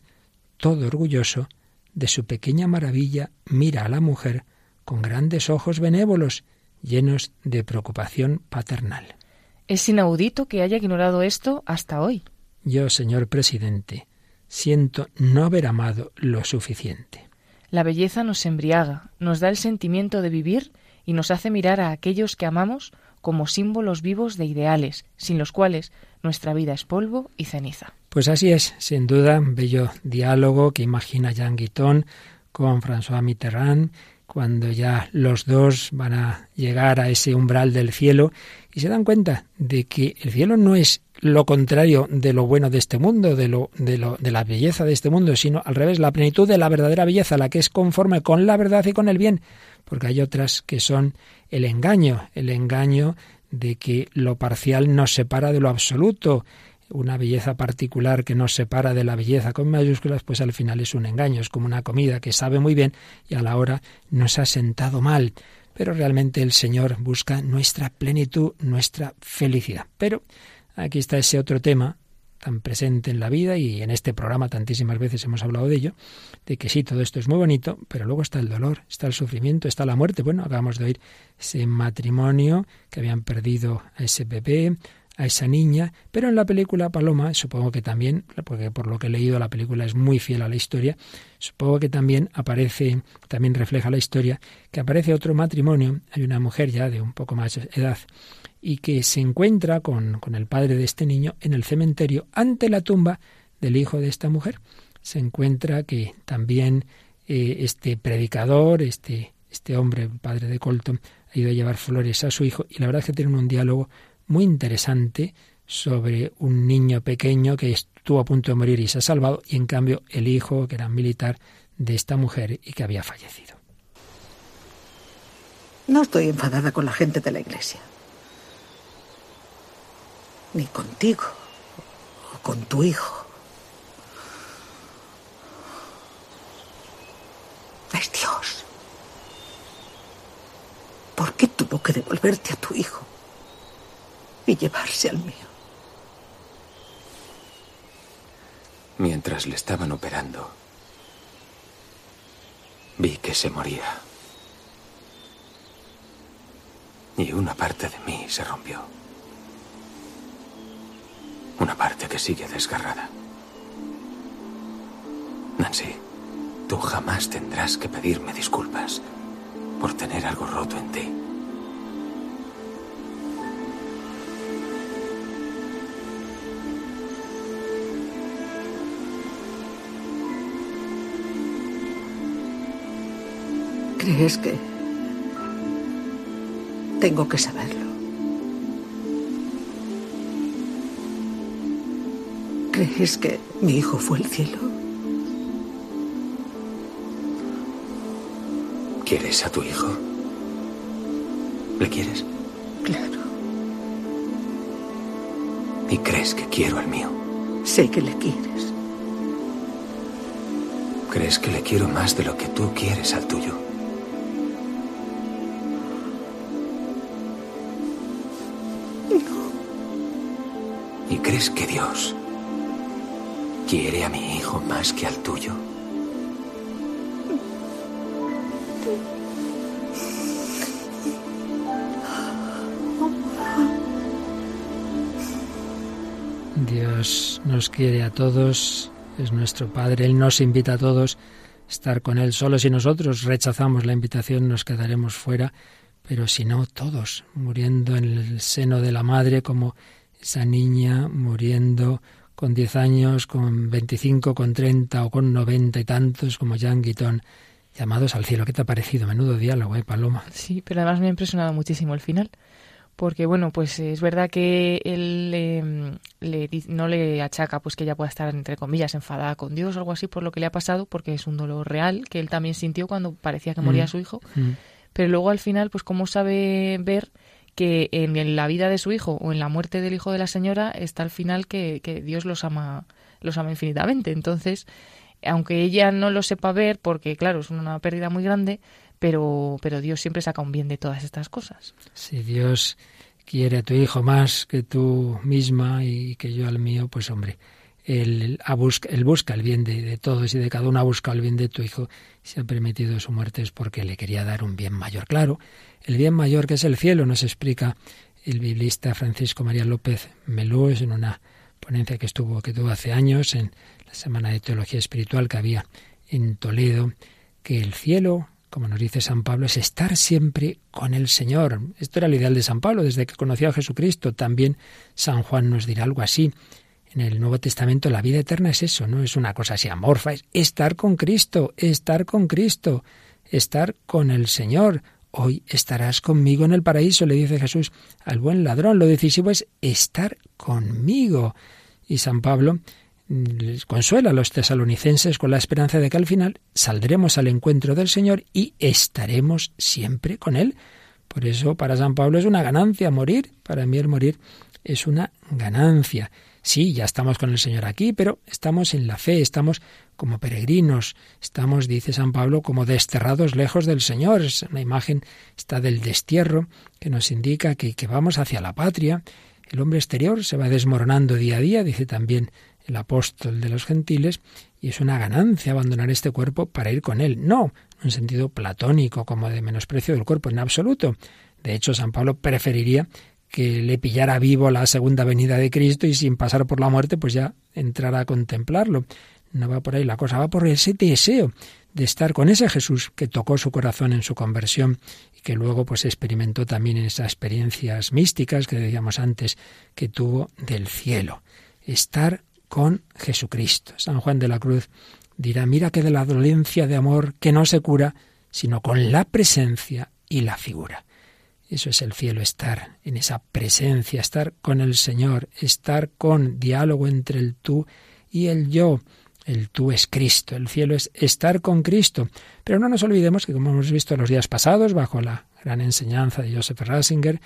todo orgulloso de su pequeña maravilla, mira a la mujer con grandes ojos benévolos, llenos de preocupación paternal. Es inaudito que haya ignorado esto hasta hoy. Yo, señor presidente, siento no haber amado lo suficiente. La belleza nos embriaga, nos da el sentimiento de vivir y nos hace mirar a aquellos que amamos como símbolos vivos de ideales, sin los cuales nuestra vida es polvo y ceniza. Pues así es, sin duda, bello diálogo que imagina Jean Guiton con François Mitterrand, cuando ya los dos van a llegar a ese umbral del cielo y se dan cuenta de que el cielo no es lo contrario de lo bueno de este mundo, de lo, de lo, de la belleza de este mundo, sino al revés, la plenitud de la verdadera belleza, la que es conforme con la verdad y con el bien, porque hay otras que son el engaño, el engaño de que lo parcial nos separa de lo absoluto, una belleza particular que nos separa de la belleza con mayúsculas, pues al final es un engaño, es como una comida que sabe muy bien y a la hora nos ha sentado mal. Pero realmente el Señor busca nuestra plenitud, nuestra felicidad. Pero aquí está ese otro tema tan presente en la vida y en este programa tantísimas veces hemos hablado de ello, de que sí, todo esto es muy bonito, pero luego está el dolor, está el sufrimiento, está la muerte. Bueno, acabamos de oír ese matrimonio que habían perdido a ese bebé, a esa niña, pero en la película Paloma, supongo que también, porque por lo que he leído la película es muy fiel a la historia, supongo que también aparece, también refleja la historia, que aparece otro matrimonio, hay una mujer ya de un poco más edad, y que se encuentra con, con el padre de este niño en el cementerio ante la tumba del hijo de esta mujer. Se encuentra que también eh, este predicador, este, este hombre, el padre de Colton, ha ido a llevar flores a su hijo y la verdad es que tienen un diálogo muy interesante sobre un niño pequeño que estuvo a punto de morir y se ha salvado, y en cambio el hijo, que era militar de esta mujer y que había fallecido. No estoy enfadada con la gente de la iglesia. Ni contigo. O con tu hijo. Es Dios. ¿Por qué tuvo que devolverte a tu hijo? Y llevarse al mío. Mientras le estaban operando, vi que se moría. Y una parte de mí se rompió. Una parte que sigue desgarrada. Nancy, tú jamás tendrás que pedirme disculpas por tener algo roto en ti. ¿Crees que tengo que saberlo? ¿Crees que mi hijo fue el cielo? ¿Quieres a tu hijo? ¿Le quieres? Claro. ¿Y crees que quiero al mío? Sé que le quieres. ¿Crees que le quiero más de lo que tú quieres al tuyo? Crees que Dios quiere a mi hijo más que al tuyo? Dios nos quiere a todos, es nuestro Padre, Él nos invita a todos a estar con Él solos y nosotros rechazamos la invitación, nos quedaremos fuera, pero si no, todos, muriendo en el seno de la madre como esa niña muriendo con 10 años, con 25, con 30 o con 90 y tantos como Jean Guiton, llamados al cielo. ¿Qué te ha parecido? Menudo diálogo, ¿eh, Paloma? Sí, pero además me ha impresionado muchísimo el final. Porque, bueno, pues es verdad que él eh, le, di- no le achaca pues que ella pueda estar, entre comillas, enfadada con Dios o algo así por lo que le ha pasado, porque es un dolor real que él también sintió cuando parecía que moría Mm. su hijo. Mm. Pero luego al final, pues cómo sabe ver que en la vida de su hijo o en la muerte del hijo de la señora está al final que, que Dios los ama, los ama infinitamente. Entonces, aunque ella no lo sepa ver, porque claro, es una pérdida muy grande, pero, pero Dios siempre saca un bien de todas estas cosas. Si Dios quiere a tu hijo más que tú misma y que yo al mío, pues hombre, Él, busca, él busca el bien de, de, todos y de cada uno, ha buscado el bien de tu hijo. Si ha permitido su muerte es porque le quería dar un bien mayor. Claro, el bien mayor que es el cielo, nos explica el biblista Francisco María López Melús en una ponencia que estuvo que tuvo hace años en la Semana de Teología Espiritual que había en Toledo, que el cielo, como nos dice San Pablo, es estar siempre con el Señor. Esto era el ideal de San Pablo desde que conoció a Jesucristo. También San Juan nos dirá algo así. En el Nuevo Testamento la vida eterna es eso, no es una cosa así amorfa, es estar con Cristo, estar con Cristo, estar con el Señor. Hoy estarás conmigo en el paraíso, le dice Jesús al buen ladrón. Lo decisivo es estar conmigo. Y San Pablo les consuela a los tesalonicenses con la esperanza de que al final saldremos al encuentro del Señor y estaremos siempre con Él. Por eso para San Pablo es una ganancia morir, para mí el morir es una ganancia. Sí, ya estamos con el Señor aquí, pero estamos en la fe, estamos como peregrinos, estamos, dice San Pablo, como desterrados lejos del Señor. Es una imagen está del destierro que nos indica que, que vamos hacia la patria. El hombre exterior se va desmoronando día a día, dice también el apóstol de los gentiles, y es una ganancia abandonar este cuerpo para ir con él. No, en un sentido platónico, como de menosprecio del cuerpo, en absoluto. De hecho, San Pablo preferiría que le pillara vivo la segunda venida de Cristo y sin pasar por la muerte, pues ya entrar a contemplarlo. No va por ahí la cosa, va por ese deseo de estar con ese Jesús que tocó su corazón en su conversión y que luego pues experimentó también en esas experiencias místicas que decíamos antes que tuvo del cielo. Estar con Jesucristo. San Juan de la Cruz dirá, mira que de la dolencia de amor que no se cura, sino con la presencia y la figura. Eso es el cielo, estar en esa presencia, estar con el Señor, estar con diálogo entre el tú y el yo. El tú es Cristo, el cielo es estar con Cristo. Pero no nos olvidemos que, como hemos visto los días pasados, bajo la gran enseñanza de Joseph Ratzinger,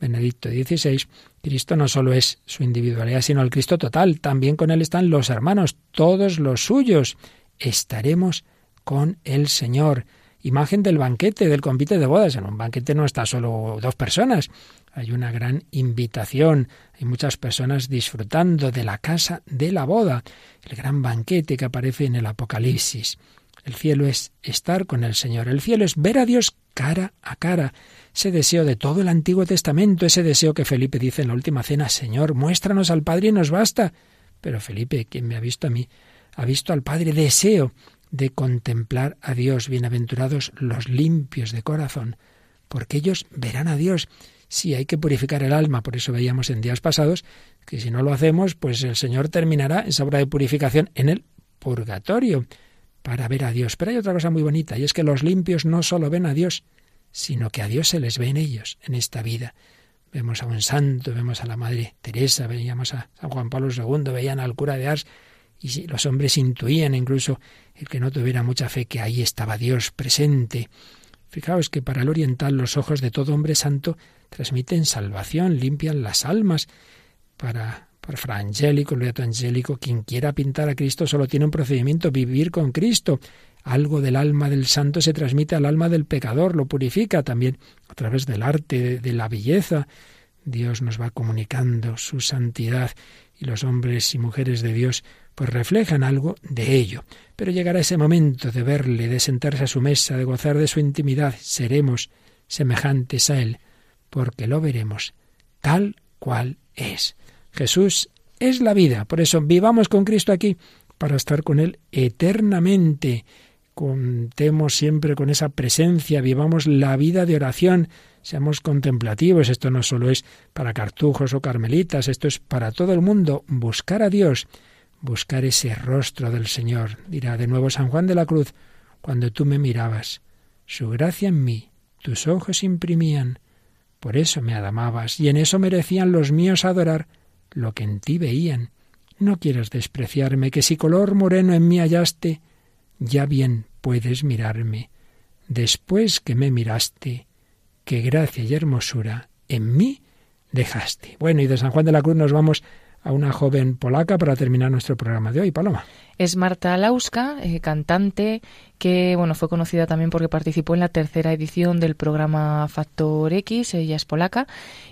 Benedicto XVI, Cristo no solo es su individualidad, sino el Cristo total. También con Él están los hermanos, todos los suyos. Estaremos con el Señor imagen del banquete, del convite de bodas. En un banquete no está solo dos personas, hay una gran invitación, hay muchas personas disfrutando de la casa de la boda, el gran banquete que aparece en el Apocalipsis. El cielo es estar con el Señor, el cielo es ver a Dios cara a cara, ese deseo de todo el Antiguo Testamento, ese deseo que Felipe dice en la última cena, Señor, muéstranos al Padre y nos basta. Pero Felipe, quien me ha visto a mí, ha visto al Padre, deseo de contemplar a Dios. Bienaventurados los limpios de corazón, porque ellos verán a Dios. Sí, hay que purificar el alma, por eso veíamos en días pasados que si no lo hacemos, pues el Señor terminará esa obra de purificación en el purgatorio para ver a Dios. Pero hay otra cosa muy bonita, y es que los limpios no solo ven a Dios, sino que a Dios se les ve en ellos, en esta vida. Vemos a un santo, vemos a la Madre Teresa, veíamos a San Juan Pablo II, veían al cura de Ars, y los hombres intuían, incluso el que no tuviera mucha fe, que ahí estaba Dios presente. Fijaos que para el oriental los ojos de todo hombre santo transmiten salvación, limpian las almas. Para, para Fra Angélico, el Angélico, quien quiera pintar a Cristo solo tiene un procedimiento, vivir con Cristo. Algo del alma del santo se transmite al alma del pecador, lo purifica también a través del arte, de la belleza. Dios nos va comunicando su santidad y los hombres y mujeres de Dios pues reflejan algo de ello. Pero llegará ese momento de verle, de sentarse a su mesa, de gozar de su intimidad. Seremos semejantes a Él, porque lo veremos tal cual es. Jesús es la vida, por eso vivamos con Cristo aquí, para estar con Él eternamente. Contemos siempre con esa presencia, vivamos la vida de oración, seamos contemplativos. Esto no solo es para cartujos o carmelitas, esto es para todo el mundo. Buscar a Dios, buscar ese rostro del Señor. Dirá de nuevo San Juan de la Cruz, cuando tú me mirabas, su gracia en mí, tus ojos imprimían. Por eso me adamabas, y en eso merecían los míos adorar lo que en ti veían. No quieras despreciarme, que si color moreno en mí hallaste, ya bien puedes mirarme. Después que me miraste, qué gracia y hermosura en mí dejaste. Bueno, y de San Juan de la Cruz nos vamos a una joven polaca para terminar nuestro programa de hoy, Paloma. Es Marta Lauska, eh, cantante que bueno fue conocida también porque participó en la tercera edición del programa Factor X. Ella es polaca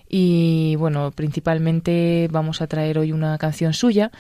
y bueno principalmente vamos a traer hoy una canción suya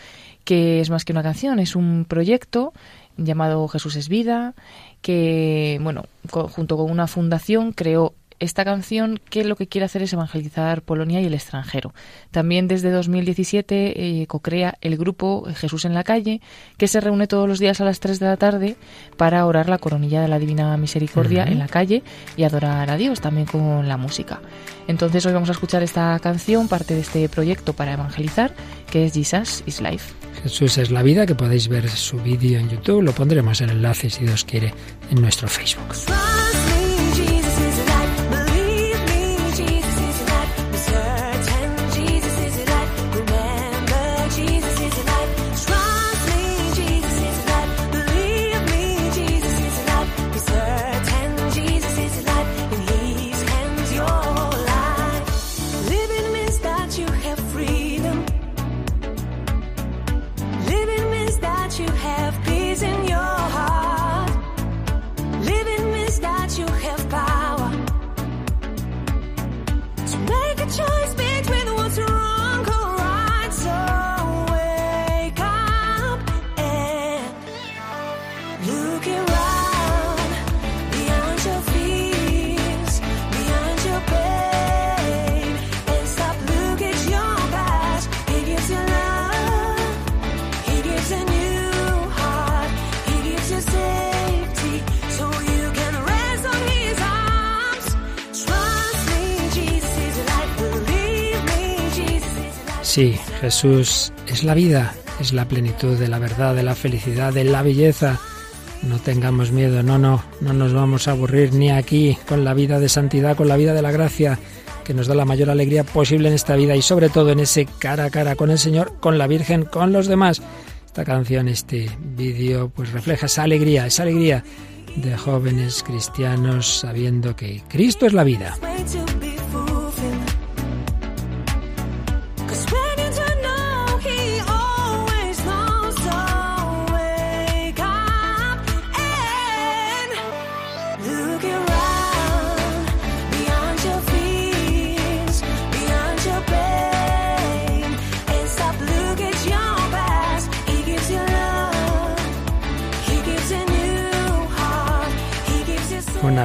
que es más que una canción, es un proyecto llamado Jesús es Vida, que, bueno, co- junto con una fundación creó esta canción que lo que quiere hacer es evangelizar Polonia y el extranjero. También desde 2017 eh, co-crea el grupo Jesús en la calle, que se reúne todos los días a las 3 de la tarde para orar la coronilla de la Divina Misericordia en la calle y adorar a Dios también con la música. Entonces hoy vamos a escuchar esta canción, parte de este proyecto para evangelizar, que es Jesus is Life. Jesús es la vida, que podéis ver su vídeo en YouTube. Lo pondremos en enlace, si Dios quiere, en nuestro Facebook. Sí, Jesús es la vida, es la plenitud de la verdad, de la felicidad, de la belleza. No tengamos miedo, no, no, no nos vamos a aburrir ni aquí con la vida de santidad, con la vida de la gracia, que nos da la mayor alegría posible en esta vida y sobre todo en ese cara a cara con el Señor, con la Virgen, con los demás. Esta canción, este vídeo, pues refleja esa alegría, esa alegría de jóvenes cristianos sabiendo que Cristo es la vida.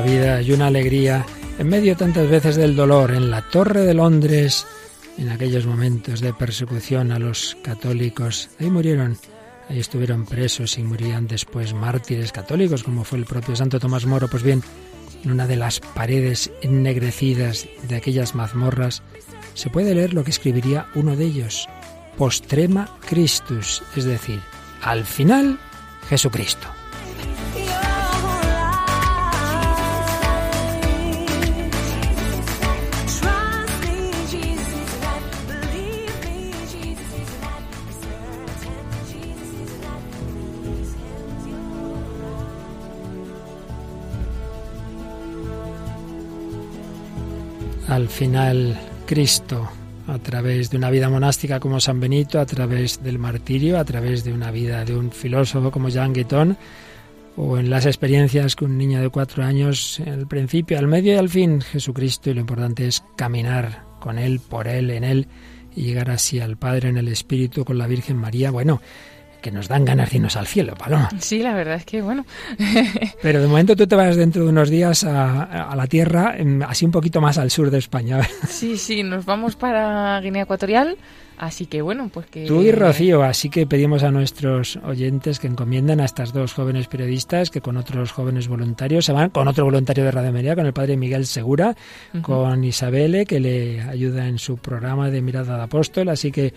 Vida y una alegría en medio tantas veces del dolor en la Torre de Londres, en aquellos momentos de persecución a los católicos. Ahí murieron, ahí estuvieron presos y murieron después mártires católicos, como fue el propio Santo Tomás Moro. Pues bien, en una de las paredes ennegrecidas de aquellas mazmorras se puede leer lo que escribiría uno de ellos, postrema Christus, es decir, al final Jesucristo. Al final Cristo a través de una vida monástica como San Benito, a través del martirio, a través de una vida de un filósofo como Jean Gueton, o en las experiencias que un niño de cuatro años, al principio, al medio y al fin, Jesucristo, y lo importante es caminar con Él, por Él, en Él, y llegar así al Padre en el Espíritu con la Virgen María. Bueno, que nos dan ganas de irnos al cielo, Paloma. Sí, la verdad es que, bueno, Pero de momento tú te vas dentro de unos días a, a la Tierra, así un poquito más al sur de España. sí, sí, nos vamos para Guinea Ecuatorial, así que, bueno, pues que... Tú y Rocío, así que pedimos a nuestros oyentes que encomienden a estas dos jóvenes periodistas que con otros jóvenes voluntarios se van, con otro voluntario de Radio María, con el padre Miguel Segura, con Isabele, que le ayuda en su programa de Mirada de Apóstol, así que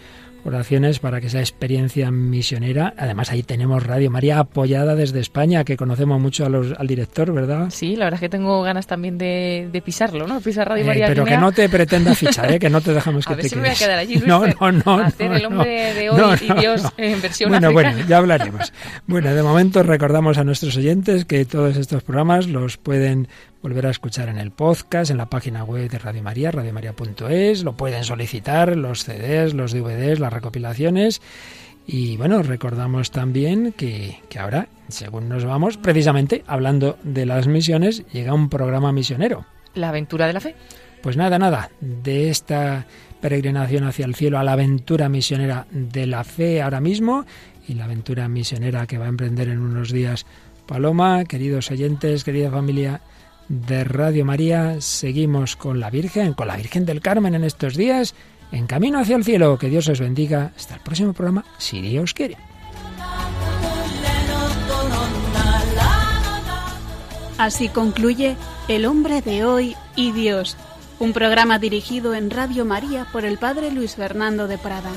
oraciones para que esa experiencia misionera, además ahí tenemos Radio María apoyada desde España, que conocemos mucho a los- al director, ¿verdad? Sí, la verdad es que tengo ganas también de, de pisarlo, ¿no? Pisar Radio Eh, María pero que no te pretenda fichar, ¿eh? que no te dejamos que A ver te si me voy a quedes. quedar allí, Luis, no, no, no, hacer no, el hombre no. de hoy No, y Dios en versión Bueno, africana. bueno, ya hablaremos. Bueno, de momento recordamos a nuestros oyentes que todos estos programas los pueden volver a escuchar en el podcast, en la página web de Radio María, radiomaria.es, lo pueden solicitar, los CDs, los DVDs, las recopilaciones. Y bueno, recordamos también que, que ahora, según nos vamos, precisamente hablando de las misiones, llega un programa misionero. La aventura de la fe. Pues nada, nada, de esta peregrinación hacia el cielo, a la aventura misionera de la fe ahora mismo y la aventura misionera que va a emprender en unos días Paloma, queridos oyentes, querida familia de Radio María, seguimos con la Virgen, con la Virgen del Carmen en estos días, en camino hacia el cielo. Que Dios os bendiga. Hasta el próximo programa, si Dios quiere. Así concluye El hombre de hoy y Dios, un programa dirigido en Radio María por el Padre Luis Fernando de Prada.